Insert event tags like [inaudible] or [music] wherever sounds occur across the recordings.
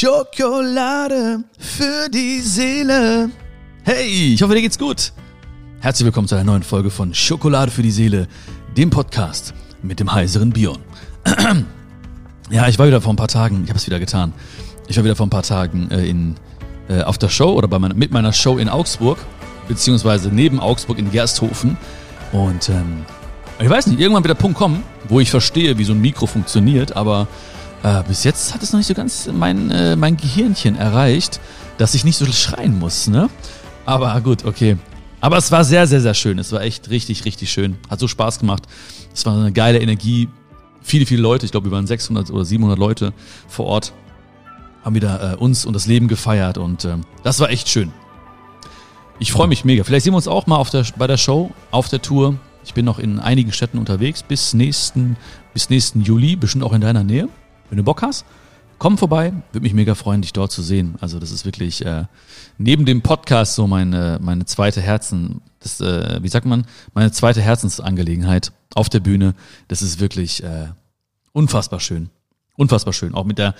Schokolade für die Seele. Hey, ich hoffe, dir geht's gut. Herzlich willkommen zu einer neuen Folge von Schokolade für die Seele, dem Podcast mit dem heiseren Bion. [clears throat] ja, ich war wieder vor ein paar Tagen, ich habe es wieder getan. Ich war wieder vor ein paar Tagen äh, in, äh, auf der Show oder bei meiner, mit meiner Show in Augsburg, beziehungsweise neben Augsburg in Gersthofen. Und ähm, ich weiß nicht, irgendwann wird der Punkt kommen, wo ich verstehe, wie so ein Mikro funktioniert, aber äh, bis jetzt hat es noch nicht so ganz mein, äh, mein Gehirnchen erreicht, dass ich nicht so schreien muss, ne? Aber gut, okay. Aber es war sehr, sehr, sehr schön. Es war echt richtig, richtig schön. Hat so Spaß gemacht. Es war eine geile Energie. Viele, viele Leute, ich glaube, wir waren 600 oder 700 Leute vor Ort, haben wieder äh, uns und das Leben gefeiert und äh, das war echt schön. Ich freue mich mega. Vielleicht sehen wir uns auch mal auf der, bei der Show, auf der Tour. Ich bin noch in einigen Städten unterwegs bis nächsten, bis nächsten Juli, bestimmt auch in deiner Nähe. Wenn du Bock hast, komm vorbei. Würde mich mega freuen, dich dort zu sehen. Also das ist wirklich äh, neben dem Podcast so meine, meine zweite Herzen, das, äh, wie sagt man, meine zweite Herzensangelegenheit auf der Bühne. Das ist wirklich äh, unfassbar schön. Unfassbar schön. Auch mit der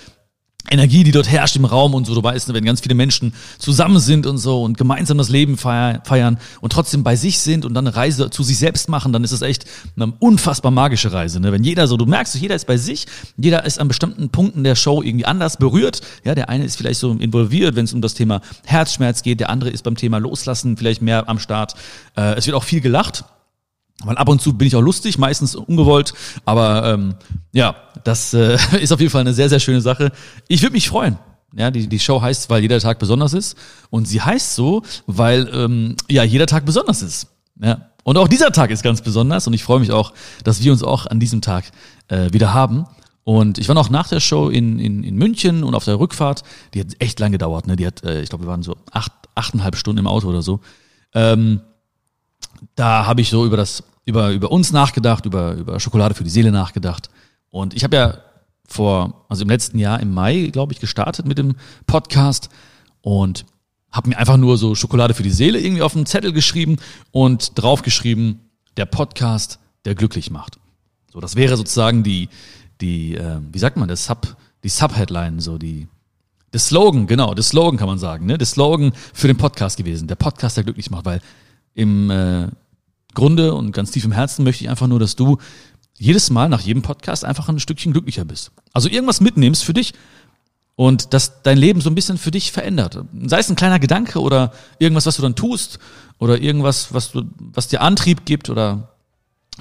Energie, die dort herrscht im Raum und so, du weißt, wenn ganz viele Menschen zusammen sind und so und gemeinsam das Leben feiern und trotzdem bei sich sind und dann eine Reise zu sich selbst machen, dann ist das echt eine unfassbar magische Reise. Ne? Wenn jeder so, du merkst, jeder ist bei sich, jeder ist an bestimmten Punkten der Show irgendwie anders berührt. Ja, der eine ist vielleicht so involviert, wenn es um das Thema Herzschmerz geht, der andere ist beim Thema Loslassen vielleicht mehr am Start. Äh, es wird auch viel gelacht. Weil ab und zu bin ich auch lustig, meistens ungewollt, aber ähm, ja, das äh, [laughs] ist auf jeden Fall eine sehr, sehr schöne Sache. Ich würde mich freuen. Ja, die, die Show heißt, weil jeder Tag besonders ist. Und sie heißt so, weil ähm, ja jeder Tag besonders ist. Ja. Und auch dieser Tag ist ganz besonders und ich freue mich auch, dass wir uns auch an diesem Tag äh, wieder haben. Und ich war noch nach der Show in, in, in München und auf der Rückfahrt, die hat echt lange gedauert, ne? Die hat, äh, ich glaube, wir waren so acht, achteinhalb Stunden im Auto oder so. Ähm, da habe ich so über das, über, über uns nachgedacht, über, über Schokolade für die Seele nachgedacht. Und ich habe ja vor, also im letzten Jahr im Mai, glaube ich, gestartet mit dem Podcast und habe mir einfach nur so Schokolade für die Seele irgendwie auf einen Zettel geschrieben und draufgeschrieben, der Podcast, der glücklich macht. So, das wäre sozusagen die, die, äh, wie sagt man, das Sub, die Subheadline, so die, das Slogan, genau, das Slogan kann man sagen, ne? Das Slogan für den Podcast gewesen, der Podcast, der glücklich macht, weil im äh, Grunde und ganz tief im Herzen möchte ich einfach nur, dass du jedes Mal nach jedem Podcast einfach ein Stückchen glücklicher bist. Also irgendwas mitnimmst für dich und das dein Leben so ein bisschen für dich verändert. Sei es ein kleiner Gedanke oder irgendwas, was du dann tust oder irgendwas, was du, was dir Antrieb gibt oder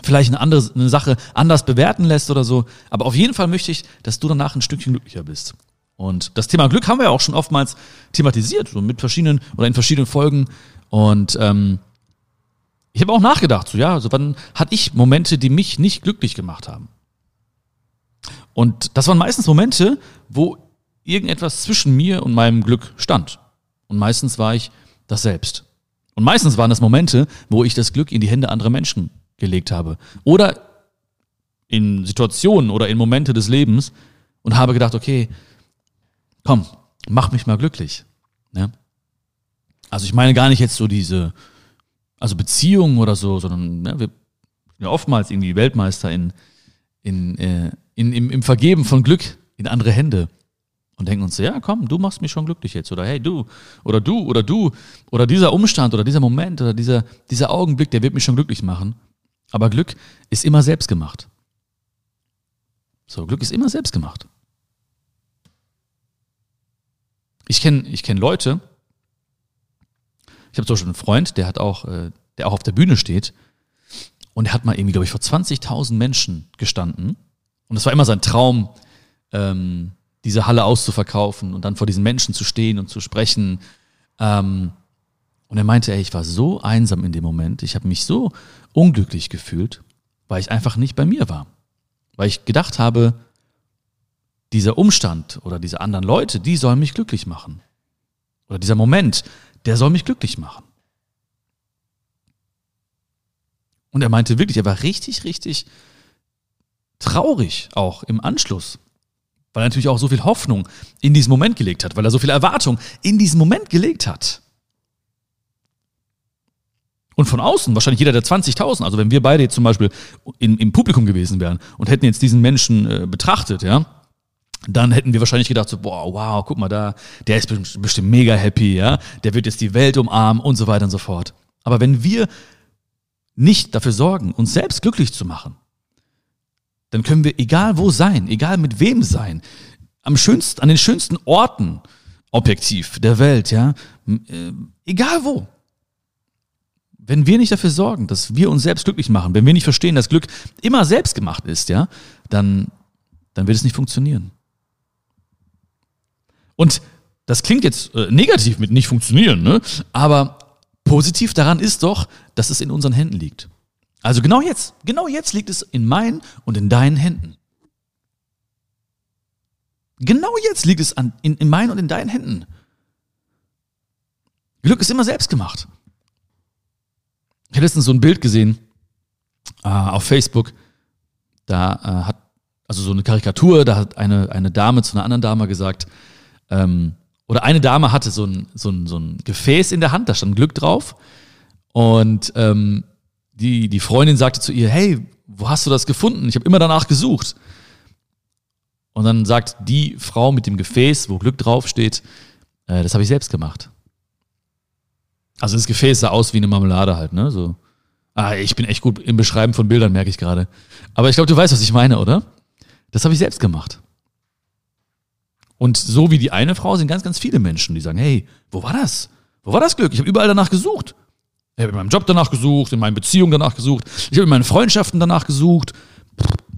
vielleicht eine andere eine Sache anders bewerten lässt oder so. Aber auf jeden Fall möchte ich, dass du danach ein Stückchen glücklicher bist. Und das Thema Glück haben wir ja auch schon oftmals thematisiert, so mit verschiedenen oder in verschiedenen Folgen. Und ähm, ich habe auch nachgedacht, so ja, also wann hatte ich Momente, die mich nicht glücklich gemacht haben? Und das waren meistens Momente, wo irgendetwas zwischen mir und meinem Glück stand. Und meistens war ich das selbst. Und meistens waren das Momente, wo ich das Glück in die Hände anderer Menschen gelegt habe. Oder in Situationen oder in Momente des Lebens und habe gedacht, okay, komm, mach mich mal glücklich. Ja? Also ich meine gar nicht jetzt so diese also Beziehungen oder so, sondern ne, wir sind ja oftmals irgendwie Weltmeister in, in, äh, in, im, im Vergeben von Glück in andere Hände und denken uns so, ja, komm, du machst mich schon glücklich jetzt oder hey, du oder du oder du oder dieser Umstand oder dieser Moment oder dieser, dieser Augenblick, der wird mich schon glücklich machen. Aber Glück ist immer selbst gemacht. So, Glück ist immer selbst gemacht. Ich kenne ich kenn Leute, ich habe zum Beispiel einen Freund, der hat auch, äh, der auch auf der Bühne steht und der hat mal irgendwie, glaube ich, vor 20.000 Menschen gestanden und es war immer sein Traum, ähm, diese Halle auszuverkaufen und dann vor diesen Menschen zu stehen und zu sprechen. Ähm, und er meinte, ey, ich war so einsam in dem Moment, ich habe mich so unglücklich gefühlt, weil ich einfach nicht bei mir war. Weil ich gedacht habe, dieser Umstand oder diese anderen Leute, die sollen mich glücklich machen. Oder dieser Moment, der soll mich glücklich machen. Und er meinte wirklich, er war richtig, richtig traurig auch im Anschluss, weil er natürlich auch so viel Hoffnung in diesen Moment gelegt hat, weil er so viel Erwartung in diesen Moment gelegt hat. Und von außen, wahrscheinlich jeder der 20.000, also wenn wir beide jetzt zum Beispiel in, im Publikum gewesen wären und hätten jetzt diesen Menschen äh, betrachtet, ja, dann hätten wir wahrscheinlich gedacht, so, boah, wow, guck mal da, der ist bestimmt mega happy, ja, der wird jetzt die Welt umarmen und so weiter und so fort. Aber wenn wir nicht dafür sorgen, uns selbst glücklich zu machen, dann können wir egal wo sein, egal mit wem sein, am schönsten, an den schönsten Orten, objektiv, der Welt, ja, äh, egal wo. Wenn wir nicht dafür sorgen, dass wir uns selbst glücklich machen, wenn wir nicht verstehen, dass Glück immer selbst gemacht ist, ja, dann, dann wird es nicht funktionieren. Und das klingt jetzt äh, negativ mit nicht funktionieren, ne? aber positiv daran ist doch, dass es in unseren Händen liegt. Also genau jetzt, genau jetzt liegt es in meinen und in deinen Händen. Genau jetzt liegt es an, in, in meinen und in deinen Händen. Glück ist immer selbst gemacht. Ich habe letztens so ein Bild gesehen äh, auf Facebook. Da äh, hat, also so eine Karikatur, da hat eine, eine Dame zu einer anderen Dame gesagt, ähm, oder eine Dame hatte so ein, so, ein, so ein Gefäß in der Hand, da stand Glück drauf. Und ähm, die, die Freundin sagte zu ihr, hey, wo hast du das gefunden? Ich habe immer danach gesucht. Und dann sagt die Frau mit dem Gefäß, wo Glück draufsteht, äh, das habe ich selbst gemacht. Also das Gefäß sah aus wie eine Marmelade halt, ne? So. Ah, ich bin echt gut im Beschreiben von Bildern, merke ich gerade. Aber ich glaube, du weißt, was ich meine, oder? Das habe ich selbst gemacht. Und so wie die eine Frau sind ganz, ganz viele Menschen, die sagen, hey, wo war das? Wo war das Glück? Ich habe überall danach gesucht. Ich habe in meinem Job danach gesucht, in meinen Beziehungen danach gesucht, ich habe in meinen Freundschaften danach gesucht.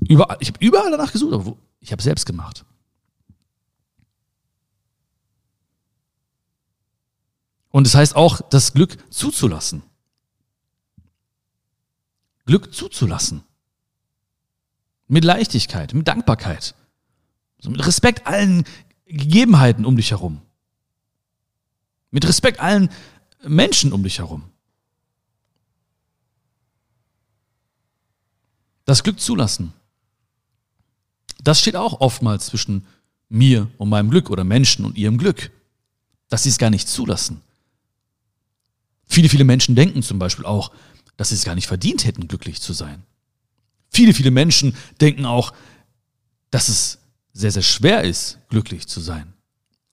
Überall, ich habe überall danach gesucht, aber wo, ich habe selbst gemacht. Und es das heißt auch, das Glück zuzulassen. Glück zuzulassen. Mit Leichtigkeit, mit Dankbarkeit. mit Respekt allen Gegebenheiten um dich herum. Mit Respekt allen Menschen um dich herum. Das Glück zulassen. Das steht auch oftmals zwischen mir und meinem Glück oder Menschen und ihrem Glück. Dass sie es gar nicht zulassen. Viele, viele Menschen denken zum Beispiel auch, dass sie es gar nicht verdient hätten, glücklich zu sein. Viele, viele Menschen denken auch, dass es sehr, sehr schwer ist, glücklich zu sein.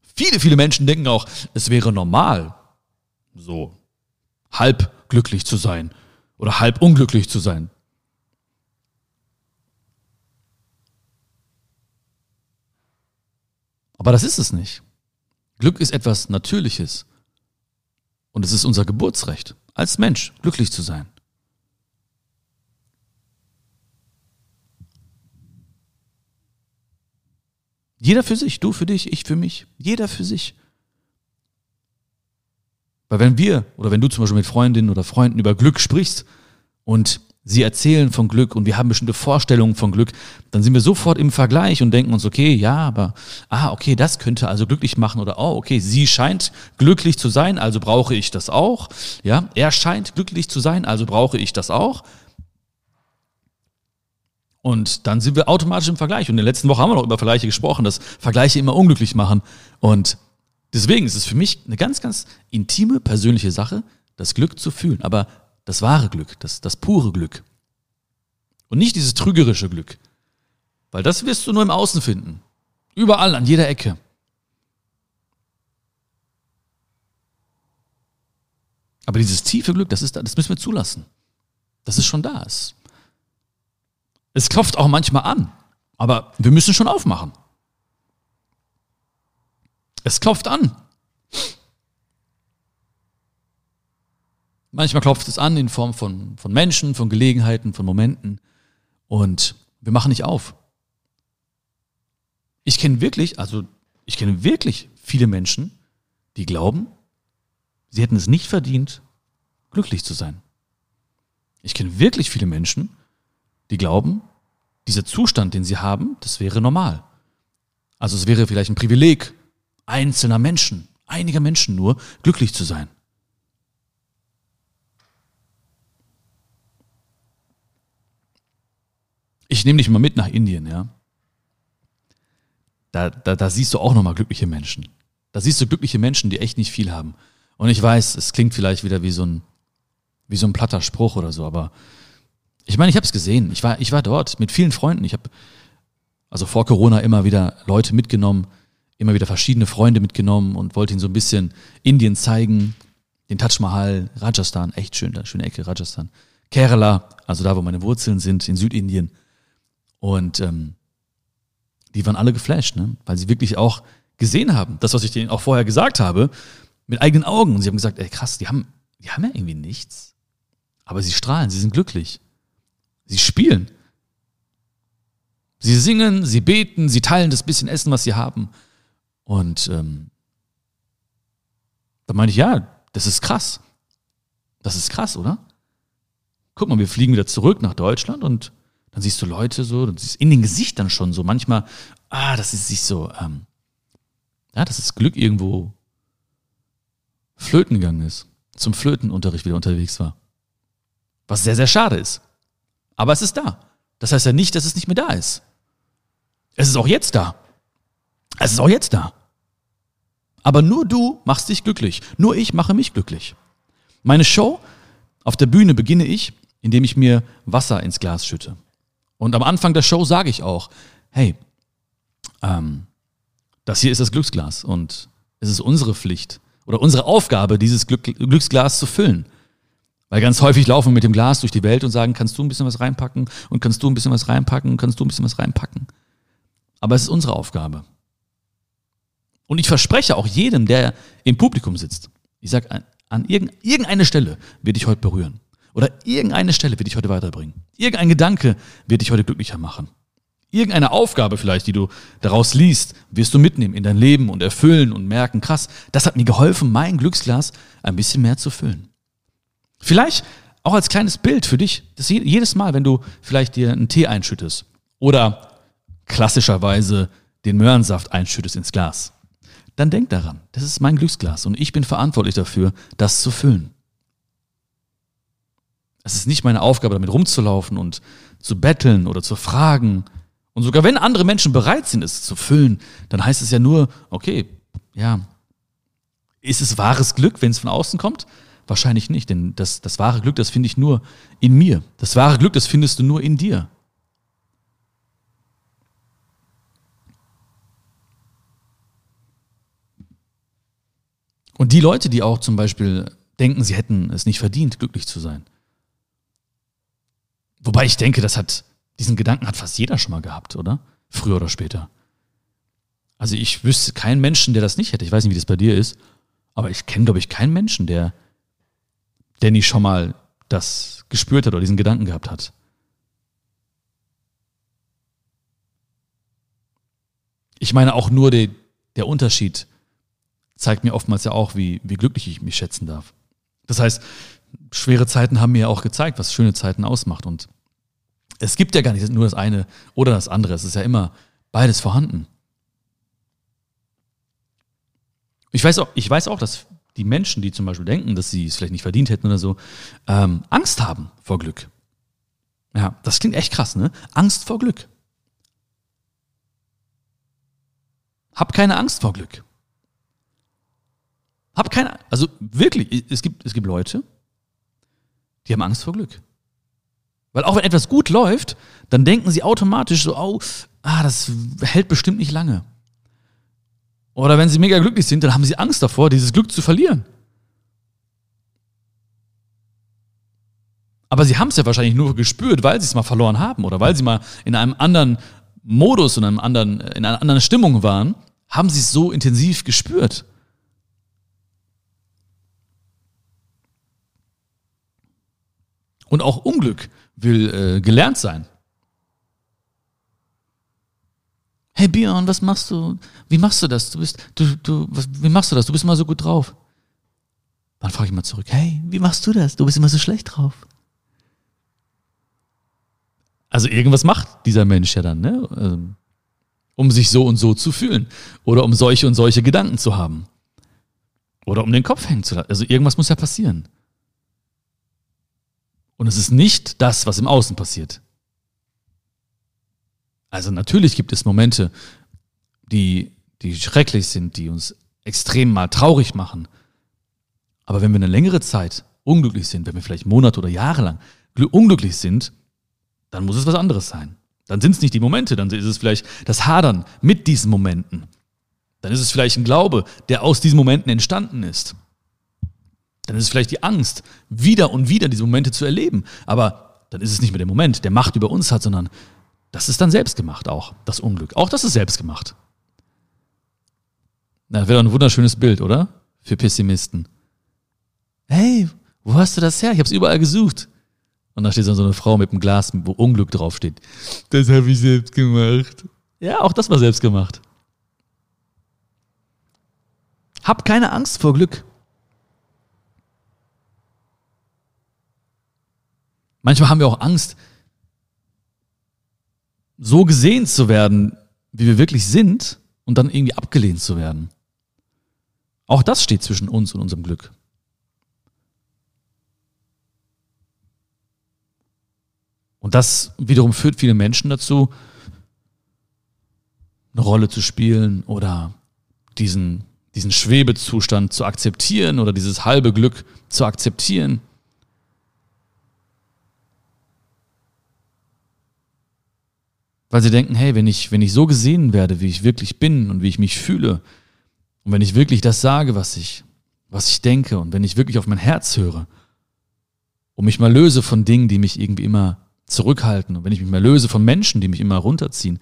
Viele, viele Menschen denken auch, es wäre normal, so halb glücklich zu sein oder halb unglücklich zu sein. Aber das ist es nicht. Glück ist etwas Natürliches. Und es ist unser Geburtsrecht, als Mensch glücklich zu sein. Jeder für sich, du für dich, ich für mich, jeder für sich. Weil wenn wir oder wenn du zum Beispiel mit Freundinnen oder Freunden über Glück sprichst und sie erzählen von Glück und wir haben bestimmte Vorstellungen von Glück, dann sind wir sofort im Vergleich und denken uns, okay, ja, aber, ah, okay, das könnte also glücklich machen oder, oh, okay, sie scheint glücklich zu sein, also brauche ich das auch. Ja, er scheint glücklich zu sein, also brauche ich das auch. Und dann sind wir automatisch im Vergleich. Und in der letzten Woche haben wir noch über Vergleiche gesprochen, dass Vergleiche immer unglücklich machen. Und deswegen ist es für mich eine ganz, ganz intime, persönliche Sache, das Glück zu fühlen. Aber das wahre Glück, das, das pure Glück. Und nicht dieses trügerische Glück. Weil das wirst du nur im Außen finden. Überall, an jeder Ecke. Aber dieses tiefe Glück, das, ist, das müssen wir zulassen. Dass es schon da ist. Es klopft auch manchmal an, aber wir müssen schon aufmachen. Es klopft an. Manchmal klopft es an in Form von, von Menschen, von Gelegenheiten, von Momenten und wir machen nicht auf. Ich kenne wirklich, also ich kenne wirklich viele Menschen, die glauben, sie hätten es nicht verdient, glücklich zu sein. Ich kenne wirklich viele Menschen, die glauben, dieser Zustand, den sie haben, das wäre normal. Also es wäre vielleicht ein Privileg einzelner Menschen, einiger Menschen nur, glücklich zu sein. Ich nehme dich mal mit nach Indien, ja. Da, da, da siehst du auch nochmal glückliche Menschen. Da siehst du glückliche Menschen, die echt nicht viel haben. Und ich weiß, es klingt vielleicht wieder wie so ein, wie so ein platter Spruch oder so, aber ich meine, ich habe es gesehen. Ich war, ich war dort mit vielen Freunden. Ich habe also vor Corona immer wieder Leute mitgenommen, immer wieder verschiedene Freunde mitgenommen und wollte ihnen so ein bisschen Indien zeigen, den Taj Mahal, Rajasthan, echt schön, da schöne Ecke, Rajasthan. Kerala, also da, wo meine Wurzeln sind, in Südindien. Und ähm, die waren alle geflasht, ne? weil sie wirklich auch gesehen haben, das, was ich denen auch vorher gesagt habe, mit eigenen Augen. Und sie haben gesagt, ey krass, die haben, die haben ja irgendwie nichts. Aber sie strahlen, sie sind glücklich. Sie spielen. Sie singen, sie beten, sie teilen das bisschen Essen, was sie haben. Und ähm, da meine ich, ja, das ist krass. Das ist krass, oder? Guck mal, wir fliegen wieder zurück nach Deutschland und dann siehst du Leute so, du siehst in den Gesichtern schon so manchmal, ah, das ist sich so, ähm, ja, dass das Glück irgendwo flöten gegangen ist, zum Flötenunterricht wieder unterwegs war. Was sehr, sehr schade ist. Aber es ist da. Das heißt ja nicht, dass es nicht mehr da ist. Es ist auch jetzt da. Es ist auch jetzt da. Aber nur du machst dich glücklich. Nur ich mache mich glücklich. Meine Show auf der Bühne beginne ich, indem ich mir Wasser ins Glas schütte. Und am Anfang der Show sage ich auch, hey, ähm, das hier ist das Glücksglas und es ist unsere Pflicht oder unsere Aufgabe, dieses Glück, Glücksglas zu füllen. Weil ganz häufig laufen wir mit dem Glas durch die Welt und sagen, kannst du ein bisschen was reinpacken und kannst du ein bisschen was reinpacken und kannst du ein bisschen was reinpacken. Aber es ist unsere Aufgabe. Und ich verspreche auch jedem, der im Publikum sitzt, ich sage, an, an irgendeine Stelle wird dich heute berühren. Oder irgendeine Stelle wird dich heute weiterbringen. Irgendein Gedanke wird dich heute glücklicher machen. Irgendeine Aufgabe vielleicht, die du daraus liest, wirst du mitnehmen in dein Leben und erfüllen und merken, krass, das hat mir geholfen, mein Glücksglas ein bisschen mehr zu füllen. Vielleicht auch als kleines Bild für dich, dass jedes Mal, wenn du vielleicht dir einen Tee einschüttest oder klassischerweise den Möhrensaft einschüttest ins Glas, dann denk daran, das ist mein Glücksglas und ich bin verantwortlich dafür, das zu füllen. Es ist nicht meine Aufgabe, damit rumzulaufen und zu betteln oder zu fragen. Und sogar wenn andere Menschen bereit sind, es zu füllen, dann heißt es ja nur, okay, ja, ist es wahres Glück, wenn es von außen kommt? Wahrscheinlich nicht, denn das, das wahre Glück, das finde ich nur in mir. Das wahre Glück, das findest du nur in dir. Und die Leute, die auch zum Beispiel denken, sie hätten es nicht verdient, glücklich zu sein, Wobei ich denke, das hat, diesen Gedanken hat fast jeder schon mal gehabt, oder? Früher oder später. Also ich wüsste keinen Menschen, der das nicht hätte. Ich weiß nicht, wie das bei dir ist, aber ich kenne, glaube ich, keinen Menschen, der, nicht schon mal das gespürt hat oder diesen Gedanken gehabt hat. Ich meine auch nur die, der Unterschied zeigt mir oftmals ja auch, wie, wie glücklich ich mich schätzen darf. Das heißt, schwere Zeiten haben mir ja auch gezeigt, was schöne Zeiten ausmacht. Und es gibt ja gar nicht nur das eine oder das andere. Es ist ja immer beides vorhanden. Ich weiß auch, ich weiß auch, dass die Menschen, die zum Beispiel denken, dass sie es vielleicht nicht verdient hätten oder so, ähm, Angst haben vor Glück. Ja, das klingt echt krass, ne? Angst vor Glück. Hab keine Angst vor Glück. Hab keine, also wirklich, es gibt, es gibt Leute, die haben Angst vor Glück. Weil auch wenn etwas gut läuft, dann denken sie automatisch so, oh, ah, das hält bestimmt nicht lange. Oder wenn sie mega glücklich sind, dann haben sie Angst davor, dieses Glück zu verlieren. Aber sie haben es ja wahrscheinlich nur gespürt, weil sie es mal verloren haben oder weil sie mal in einem anderen Modus, in, einem anderen, in einer anderen Stimmung waren, haben sie es so intensiv gespürt. Und auch Unglück will äh, gelernt sein. Hey Björn, was machst du? Wie machst du das? Du bist, du, du, was, wie machst du das? Du bist immer so gut drauf. Dann frage ich mal zurück, hey, wie machst du das? Du bist immer so schlecht drauf. Also irgendwas macht dieser Mensch ja dann, ne? Ähm, um sich so und so zu fühlen. Oder um solche und solche Gedanken zu haben. Oder um den Kopf hängen zu lassen. Also irgendwas muss ja passieren. Und es ist nicht das, was im Außen passiert. Also natürlich gibt es Momente, die, die schrecklich sind, die uns extrem mal traurig machen. Aber wenn wir eine längere Zeit unglücklich sind, wenn wir vielleicht Monate oder Jahre lang unglücklich sind, dann muss es was anderes sein. Dann sind es nicht die Momente, dann ist es vielleicht das Hadern mit diesen Momenten. Dann ist es vielleicht ein Glaube, der aus diesen Momenten entstanden ist. Dann ist es vielleicht die Angst, wieder und wieder diese Momente zu erleben. Aber dann ist es nicht mehr der Moment, der Macht über uns hat, sondern das ist dann selbst gemacht auch, das Unglück. Auch das ist selbst gemacht. Na, wäre doch ein wunderschönes Bild, oder? Für Pessimisten. Hey, wo hast du das her? Ich habe es überall gesucht. Und da steht dann so eine Frau mit einem Glas, wo Unglück draufsteht. Das habe ich selbst gemacht. Ja, auch das war selbst gemacht. Hab keine Angst vor Glück. Manchmal haben wir auch Angst, so gesehen zu werden, wie wir wirklich sind und dann irgendwie abgelehnt zu werden. Auch das steht zwischen uns und unserem Glück. Und das wiederum führt viele Menschen dazu, eine Rolle zu spielen oder diesen, diesen Schwebezustand zu akzeptieren oder dieses halbe Glück zu akzeptieren. Weil sie denken, hey, wenn ich, wenn ich so gesehen werde, wie ich wirklich bin und wie ich mich fühle, und wenn ich wirklich das sage, was ich, was ich denke, und wenn ich wirklich auf mein Herz höre und mich mal löse von Dingen, die mich irgendwie immer zurückhalten und wenn ich mich mal löse von Menschen, die mich immer runterziehen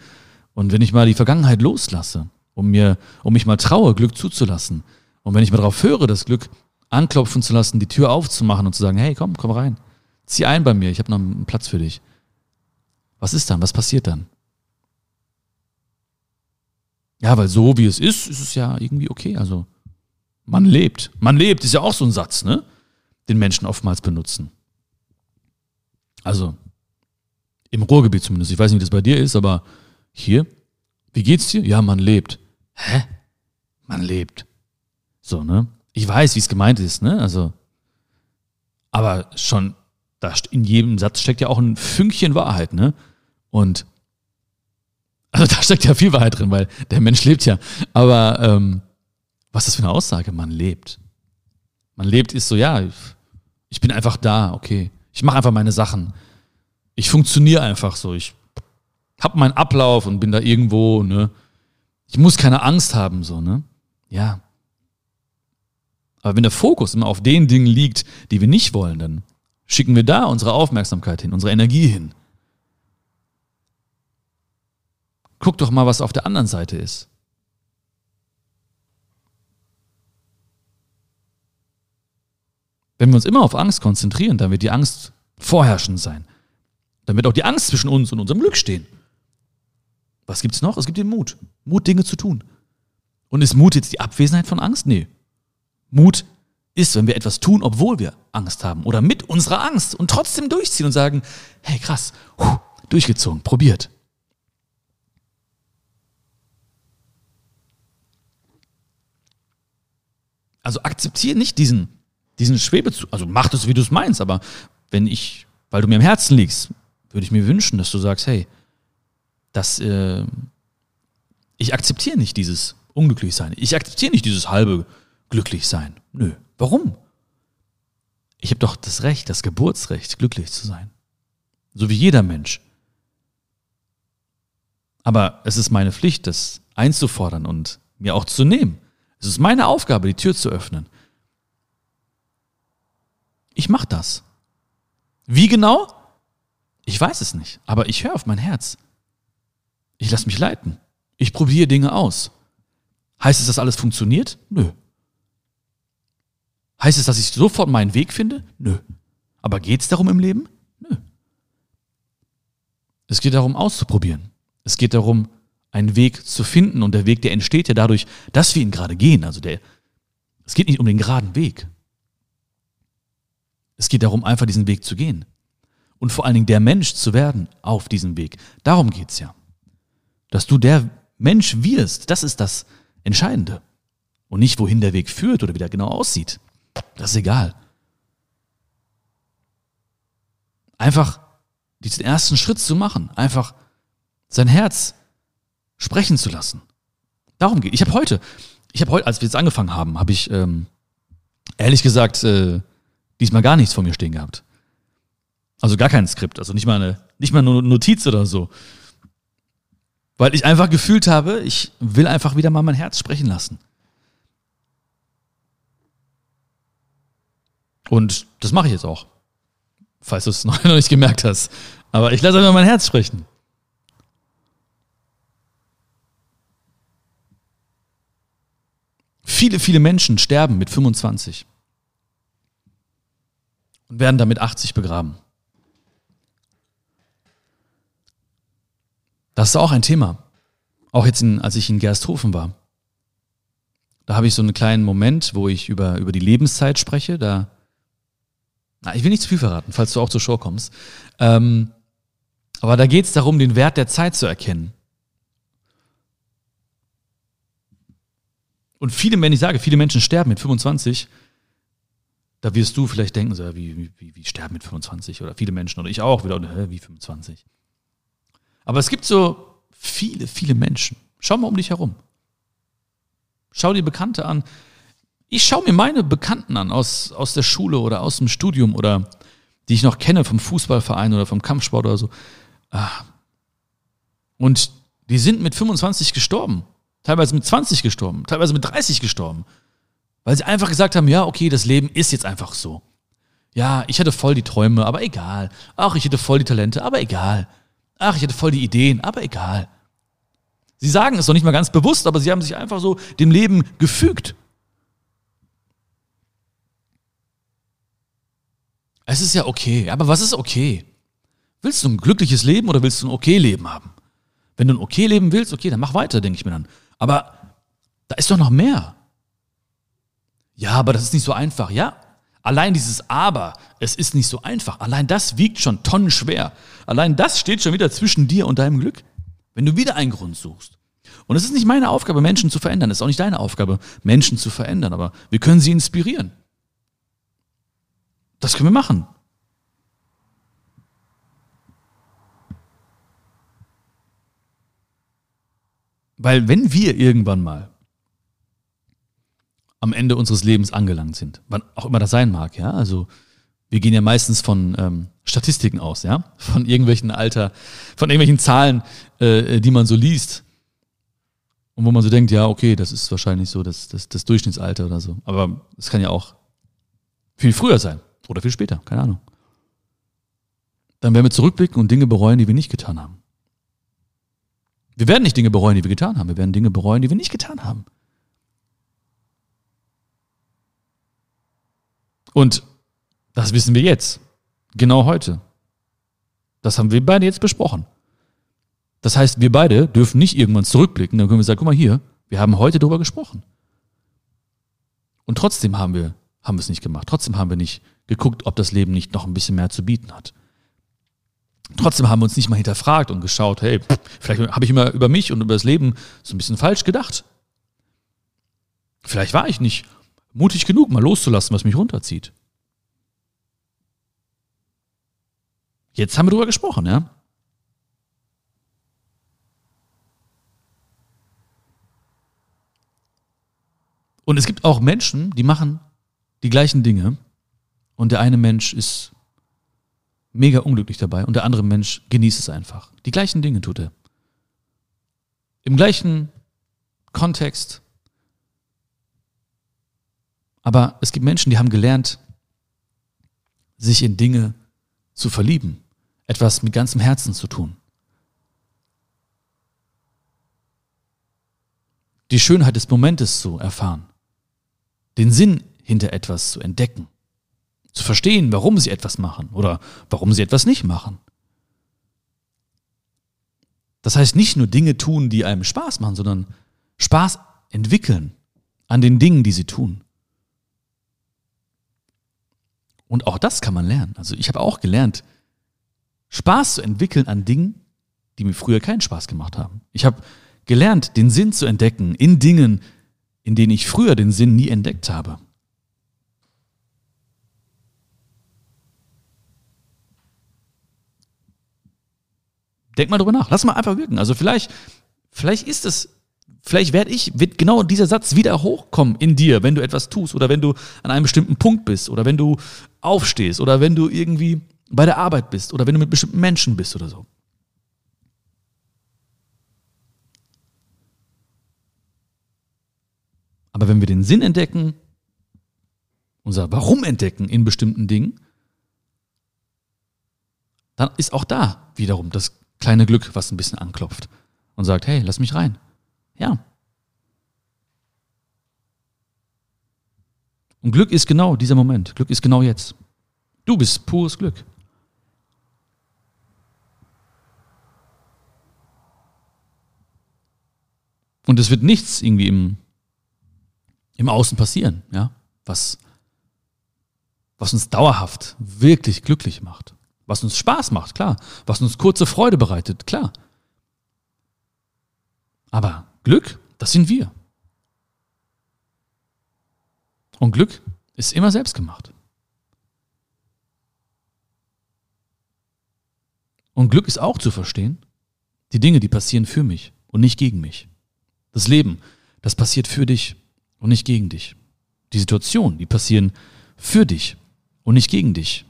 und wenn ich mal die Vergangenheit loslasse, um mir, um mich mal traue, Glück zuzulassen und wenn ich mal darauf höre, das Glück anklopfen zu lassen, die Tür aufzumachen und zu sagen, hey, komm, komm rein, zieh ein bei mir, ich habe noch einen Platz für dich. Was ist dann? Was passiert dann? Ja, weil so wie es ist, ist es ja irgendwie okay. Also man lebt. Man lebt ist ja auch so ein Satz, ne? Den Menschen oftmals benutzen. Also im Ruhrgebiet zumindest. Ich weiß nicht, wie das bei dir ist, aber hier, wie geht's dir? Ja, man lebt. Hä? Man lebt. So, ne? Ich weiß, wie es gemeint ist, ne? Also, aber schon, da in jedem Satz steckt ja auch ein Fünkchen Wahrheit, ne? Und also da steckt ja viel Wahrheit drin, weil der Mensch lebt ja. Aber ähm, was ist das für eine Aussage? Man lebt. Man lebt ist so, ja, ich bin einfach da, okay. Ich mache einfach meine Sachen ich funktioniere einfach so. Ich habe meinen Ablauf und bin da irgendwo, ne? Ich muss keine Angst haben, so, ne? Ja. Aber wenn der Fokus immer auf den Dingen liegt, die wir nicht wollen, dann schicken wir da unsere Aufmerksamkeit hin, unsere Energie hin. Guck doch mal, was auf der anderen Seite ist. Wenn wir uns immer auf Angst konzentrieren, dann wird die Angst vorherrschend sein. Dann wird auch die Angst zwischen uns und unserem Glück stehen. Was gibt's noch? Es gibt den Mut. Mut, Dinge zu tun. Und ist Mut jetzt die Abwesenheit von Angst? Nee. Mut ist, wenn wir etwas tun, obwohl wir Angst haben oder mit unserer Angst und trotzdem durchziehen und sagen, hey krass, huh, durchgezogen, probiert. Also akzeptiere nicht diesen, diesen Schwebezug, also mach das, wie du es meinst, aber wenn ich, weil du mir im Herzen liegst, würde ich mir wünschen, dass du sagst, hey, das, äh, ich akzeptiere nicht dieses Unglücklichsein. Ich akzeptiere nicht dieses halbe Glücklichsein. Nö. Warum? Ich habe doch das Recht, das Geburtsrecht, glücklich zu sein. So wie jeder Mensch. Aber es ist meine Pflicht, das einzufordern und mir auch zu nehmen. Es ist meine Aufgabe, die Tür zu öffnen. Ich mache das. Wie genau? Ich weiß es nicht, aber ich höre auf mein Herz. Ich lasse mich leiten. Ich probiere Dinge aus. Heißt es, dass alles funktioniert? Nö. Heißt es, dass ich sofort meinen Weg finde? Nö. Aber geht es darum im Leben? Nö. Es geht darum, auszuprobieren. Es geht darum, einen Weg zu finden. Und der Weg, der entsteht ja dadurch, dass wir ihn gerade gehen. Also der, es geht nicht um den geraden Weg. Es geht darum, einfach diesen Weg zu gehen und vor allen Dingen der Mensch zu werden auf diesem Weg. Darum geht's ja. Dass du der Mensch wirst, das ist das Entscheidende. Und nicht, wohin der Weg führt oder wie der genau aussieht. Das ist egal. Einfach diesen ersten Schritt zu machen, einfach sein Herz sprechen zu lassen. Darum geht. Ich habe heute, ich habe heute, als wir jetzt angefangen haben, habe ich ähm, ehrlich gesagt äh, diesmal gar nichts vor mir stehen gehabt. Also gar kein Skript, also nicht mal eine, nicht mal eine Notiz oder so. Weil ich einfach gefühlt habe, ich will einfach wieder mal mein Herz sprechen lassen. Und das mache ich jetzt auch. Falls du es [laughs] noch nicht gemerkt hast. Aber ich lasse einfach mein Herz sprechen. Viele, viele Menschen sterben mit 25 und werden damit 80 begraben. Das ist auch ein Thema. Auch jetzt, in, als ich in Gersthofen war. Da habe ich so einen kleinen Moment, wo ich über, über die Lebenszeit spreche. Da, na, ich will nicht zu viel verraten, falls du auch zur Show kommst. Ähm, aber da geht es darum, den Wert der Zeit zu erkennen. Und viele, wenn ich sage, viele Menschen sterben mit 25, da wirst du vielleicht denken, so, wie, wie, wie sterben mit 25 oder viele Menschen oder ich auch wieder, hä, wie 25. Aber es gibt so viele, viele Menschen. Schau mal um dich herum. Schau dir Bekannte an. Ich schaue mir meine Bekannten an aus, aus der Schule oder aus dem Studium oder die ich noch kenne vom Fußballverein oder vom Kampfsport oder so. Ah. Und die sind mit 25 gestorben. Teilweise mit 20 gestorben. Teilweise mit 30 gestorben. Weil sie einfach gesagt haben, ja, okay, das Leben ist jetzt einfach so. Ja, ich hatte voll die Träume, aber egal. Ach, ich hätte voll die Talente, aber egal. Ach, ich hätte voll die Ideen, aber egal. Sie sagen es doch nicht mal ganz bewusst, aber sie haben sich einfach so dem Leben gefügt. Es ist ja okay, aber was ist okay? Willst du ein glückliches Leben oder willst du ein okay Leben haben? Wenn du ein okay Leben willst, okay, dann mach weiter, denke ich mir dann. Aber da ist doch noch mehr. Ja, aber das ist nicht so einfach. Ja, allein dieses Aber, es ist nicht so einfach. Allein das wiegt schon tonnenschwer. Allein das steht schon wieder zwischen dir und deinem Glück. Wenn du wieder einen Grund suchst. Und es ist nicht meine Aufgabe, Menschen zu verändern. Es ist auch nicht deine Aufgabe, Menschen zu verändern. Aber wir können sie inspirieren. Das können wir machen. Weil wenn wir irgendwann mal am Ende unseres Lebens angelangt sind, wann auch immer das sein mag, ja, also wir gehen ja meistens von ähm, Statistiken aus, ja, von irgendwelchen Alter, von irgendwelchen Zahlen, äh, die man so liest und wo man so denkt, ja, okay, das ist wahrscheinlich so das, das, das Durchschnittsalter oder so, aber es kann ja auch viel früher sein oder viel später, keine Ahnung. Dann werden wir zurückblicken und Dinge bereuen, die wir nicht getan haben. Wir werden nicht Dinge bereuen, die wir getan haben. Wir werden Dinge bereuen, die wir nicht getan haben. Und das wissen wir jetzt. Genau heute. Das haben wir beide jetzt besprochen. Das heißt, wir beide dürfen nicht irgendwann zurückblicken. Dann können wir sagen, guck mal hier, wir haben heute darüber gesprochen. Und trotzdem haben wir, haben wir es nicht gemacht. Trotzdem haben wir nicht geguckt, ob das Leben nicht noch ein bisschen mehr zu bieten hat. Trotzdem haben wir uns nicht mal hinterfragt und geschaut, hey, vielleicht habe ich immer über mich und über das Leben so ein bisschen falsch gedacht. Vielleicht war ich nicht mutig genug, mal loszulassen, was mich runterzieht. Jetzt haben wir darüber gesprochen, ja? Und es gibt auch Menschen, die machen die gleichen Dinge und der eine Mensch ist mega unglücklich dabei und der andere Mensch genießt es einfach. Die gleichen Dinge tut er. Im gleichen Kontext. Aber es gibt Menschen, die haben gelernt, sich in Dinge zu verlieben, etwas mit ganzem Herzen zu tun. Die Schönheit des Momentes zu erfahren, den Sinn hinter etwas zu entdecken zu verstehen, warum sie etwas machen oder warum sie etwas nicht machen. Das heißt, nicht nur Dinge tun, die einem Spaß machen, sondern Spaß entwickeln an den Dingen, die sie tun. Und auch das kann man lernen. Also ich habe auch gelernt, Spaß zu entwickeln an Dingen, die mir früher keinen Spaß gemacht haben. Ich habe gelernt, den Sinn zu entdecken in Dingen, in denen ich früher den Sinn nie entdeckt habe. Denk mal drüber nach. Lass mal einfach wirken. Also vielleicht, vielleicht ist es, vielleicht werde ich, wird genau dieser Satz wieder hochkommen in dir, wenn du etwas tust oder wenn du an einem bestimmten Punkt bist oder wenn du aufstehst oder wenn du irgendwie bei der Arbeit bist oder wenn du mit bestimmten Menschen bist oder so. Aber wenn wir den Sinn entdecken, unser Warum entdecken in bestimmten Dingen, dann ist auch da wiederum das kleine Glück, was ein bisschen anklopft und sagt, hey, lass mich rein. Ja. Und Glück ist genau dieser Moment. Glück ist genau jetzt. Du bist pures Glück. Und es wird nichts irgendwie im, im Außen passieren, ja, was, was uns dauerhaft wirklich glücklich macht. Was uns Spaß macht, klar. Was uns kurze Freude bereitet, klar. Aber Glück, das sind wir. Und Glück ist immer selbst gemacht. Und Glück ist auch zu verstehen, die Dinge, die passieren für mich und nicht gegen mich. Das Leben, das passiert für dich und nicht gegen dich. Die Situationen, die passieren für dich und nicht gegen dich.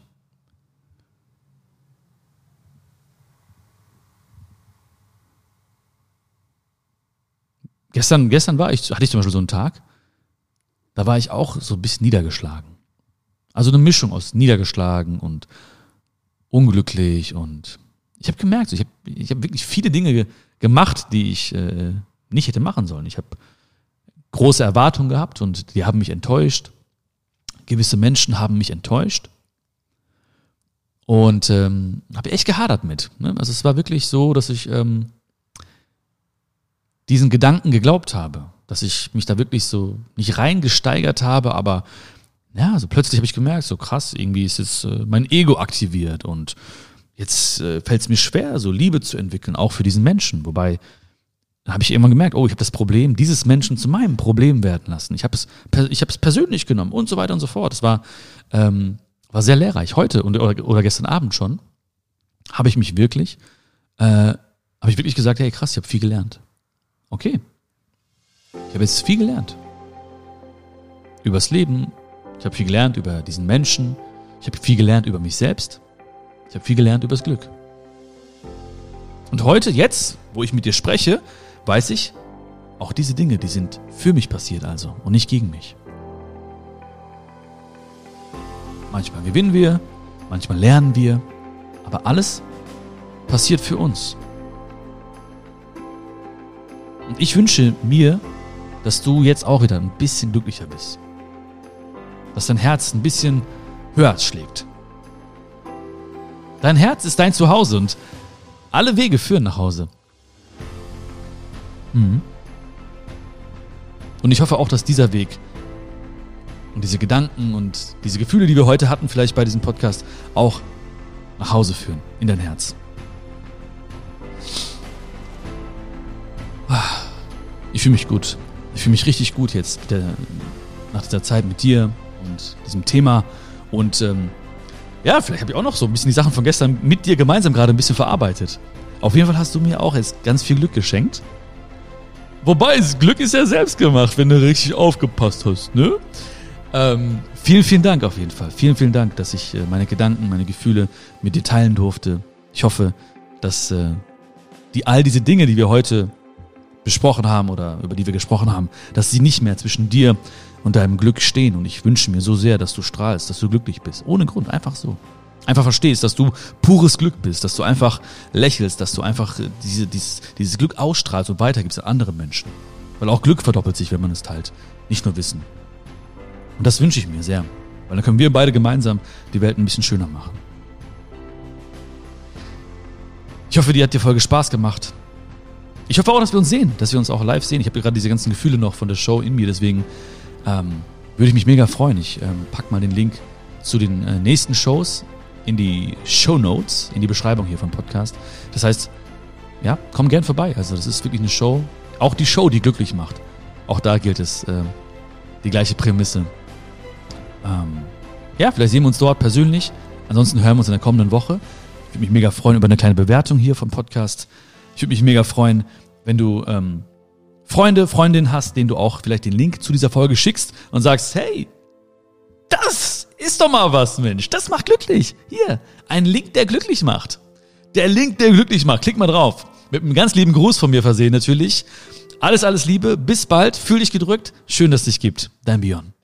Gestern, gestern war ich, hatte ich zum Beispiel so einen Tag, da war ich auch so ein bisschen niedergeschlagen. Also eine Mischung aus niedergeschlagen und unglücklich und ich habe gemerkt, ich habe ich hab wirklich viele Dinge gemacht, die ich äh, nicht hätte machen sollen. Ich habe große Erwartungen gehabt und die haben mich enttäuscht. Gewisse Menschen haben mich enttäuscht. Und ähm, habe echt gehadert mit. Ne? Also es war wirklich so, dass ich ähm, diesen Gedanken geglaubt habe, dass ich mich da wirklich so nicht reingesteigert habe, aber ja, so plötzlich habe ich gemerkt, so krass, irgendwie ist jetzt äh, mein Ego aktiviert und jetzt äh, fällt es mir schwer, so Liebe zu entwickeln, auch für diesen Menschen. Wobei dann habe ich irgendwann gemerkt, oh, ich habe das Problem dieses Menschen zu meinem Problem werden lassen. Ich habe es, ich habe es persönlich genommen und so weiter und so fort. Es war, ähm, war sehr lehrreich. Heute und, oder, oder gestern Abend schon habe ich mich wirklich, äh, habe ich wirklich gesagt, hey krass, ich habe viel gelernt. Okay, ich habe jetzt viel gelernt übers Leben. Ich habe viel gelernt über diesen Menschen. Ich habe viel gelernt über mich selbst. Ich habe viel gelernt übers Glück. Und heute, jetzt, wo ich mit dir spreche, weiß ich, auch diese Dinge, die sind für mich passiert also und nicht gegen mich. Manchmal gewinnen wir, manchmal lernen wir, aber alles passiert für uns. Und ich wünsche mir, dass du jetzt auch wieder ein bisschen glücklicher bist. Dass dein Herz ein bisschen höher schlägt. Dein Herz ist dein Zuhause und alle Wege führen nach Hause. Mhm. Und ich hoffe auch, dass dieser Weg und diese Gedanken und diese Gefühle, die wir heute hatten, vielleicht bei diesem Podcast, auch nach Hause führen, in dein Herz. Ich fühle mich gut. Ich fühle mich richtig gut jetzt der, nach dieser Zeit mit dir und diesem Thema. Und ähm, ja, vielleicht habe ich auch noch so ein bisschen die Sachen von gestern mit dir gemeinsam gerade ein bisschen verarbeitet. Auf jeden Fall hast du mir auch jetzt ganz viel Glück geschenkt. Wobei, Glück ist ja selbst gemacht, wenn du richtig aufgepasst hast, ne? Ähm, vielen, vielen Dank auf jeden Fall. Vielen, vielen Dank, dass ich äh, meine Gedanken, meine Gefühle mit dir teilen durfte. Ich hoffe, dass äh, die all diese Dinge, die wir heute besprochen haben oder über die wir gesprochen haben, dass sie nicht mehr zwischen dir und deinem Glück stehen. Und ich wünsche mir so sehr, dass du strahlst, dass du glücklich bist. Ohne Grund, einfach so einfach verstehst, dass du pures Glück bist, dass du einfach lächelst, dass du einfach diese, dieses, dieses Glück ausstrahlst und weitergibst an andere Menschen. Weil auch Glück verdoppelt sich, wenn man es teilt. Nicht nur Wissen. Und das wünsche ich mir sehr. Weil dann können wir beide gemeinsam die Welt ein bisschen schöner machen. Ich hoffe, dir hat die Folge Spaß gemacht. Ich hoffe auch, dass wir uns sehen, dass wir uns auch live sehen. Ich habe gerade diese ganzen Gefühle noch von der Show in mir, deswegen ähm, würde ich mich mega freuen. Ich ähm, pack mal den Link zu den äh, nächsten Shows in die Show Notes, in die Beschreibung hier vom Podcast. Das heißt, ja, komm gern vorbei. Also das ist wirklich eine Show, auch die Show, die glücklich macht. Auch da gilt es, äh, die gleiche Prämisse. Ähm, ja, vielleicht sehen wir uns dort persönlich. Ansonsten hören wir uns in der kommenden Woche. Ich würde mich mega freuen über eine kleine Bewertung hier vom Podcast. Ich würde mich mega freuen, wenn du ähm, Freunde, Freundinnen hast, denen du auch vielleicht den Link zu dieser Folge schickst und sagst, hey, das ist doch mal was, Mensch. Das macht glücklich. Hier, ein Link, der glücklich macht. Der Link, der glücklich macht. Klick mal drauf. Mit einem ganz lieben Gruß von mir versehen natürlich. Alles, alles Liebe, bis bald, fühl dich gedrückt, schön, dass es dich gibt. Dein Björn.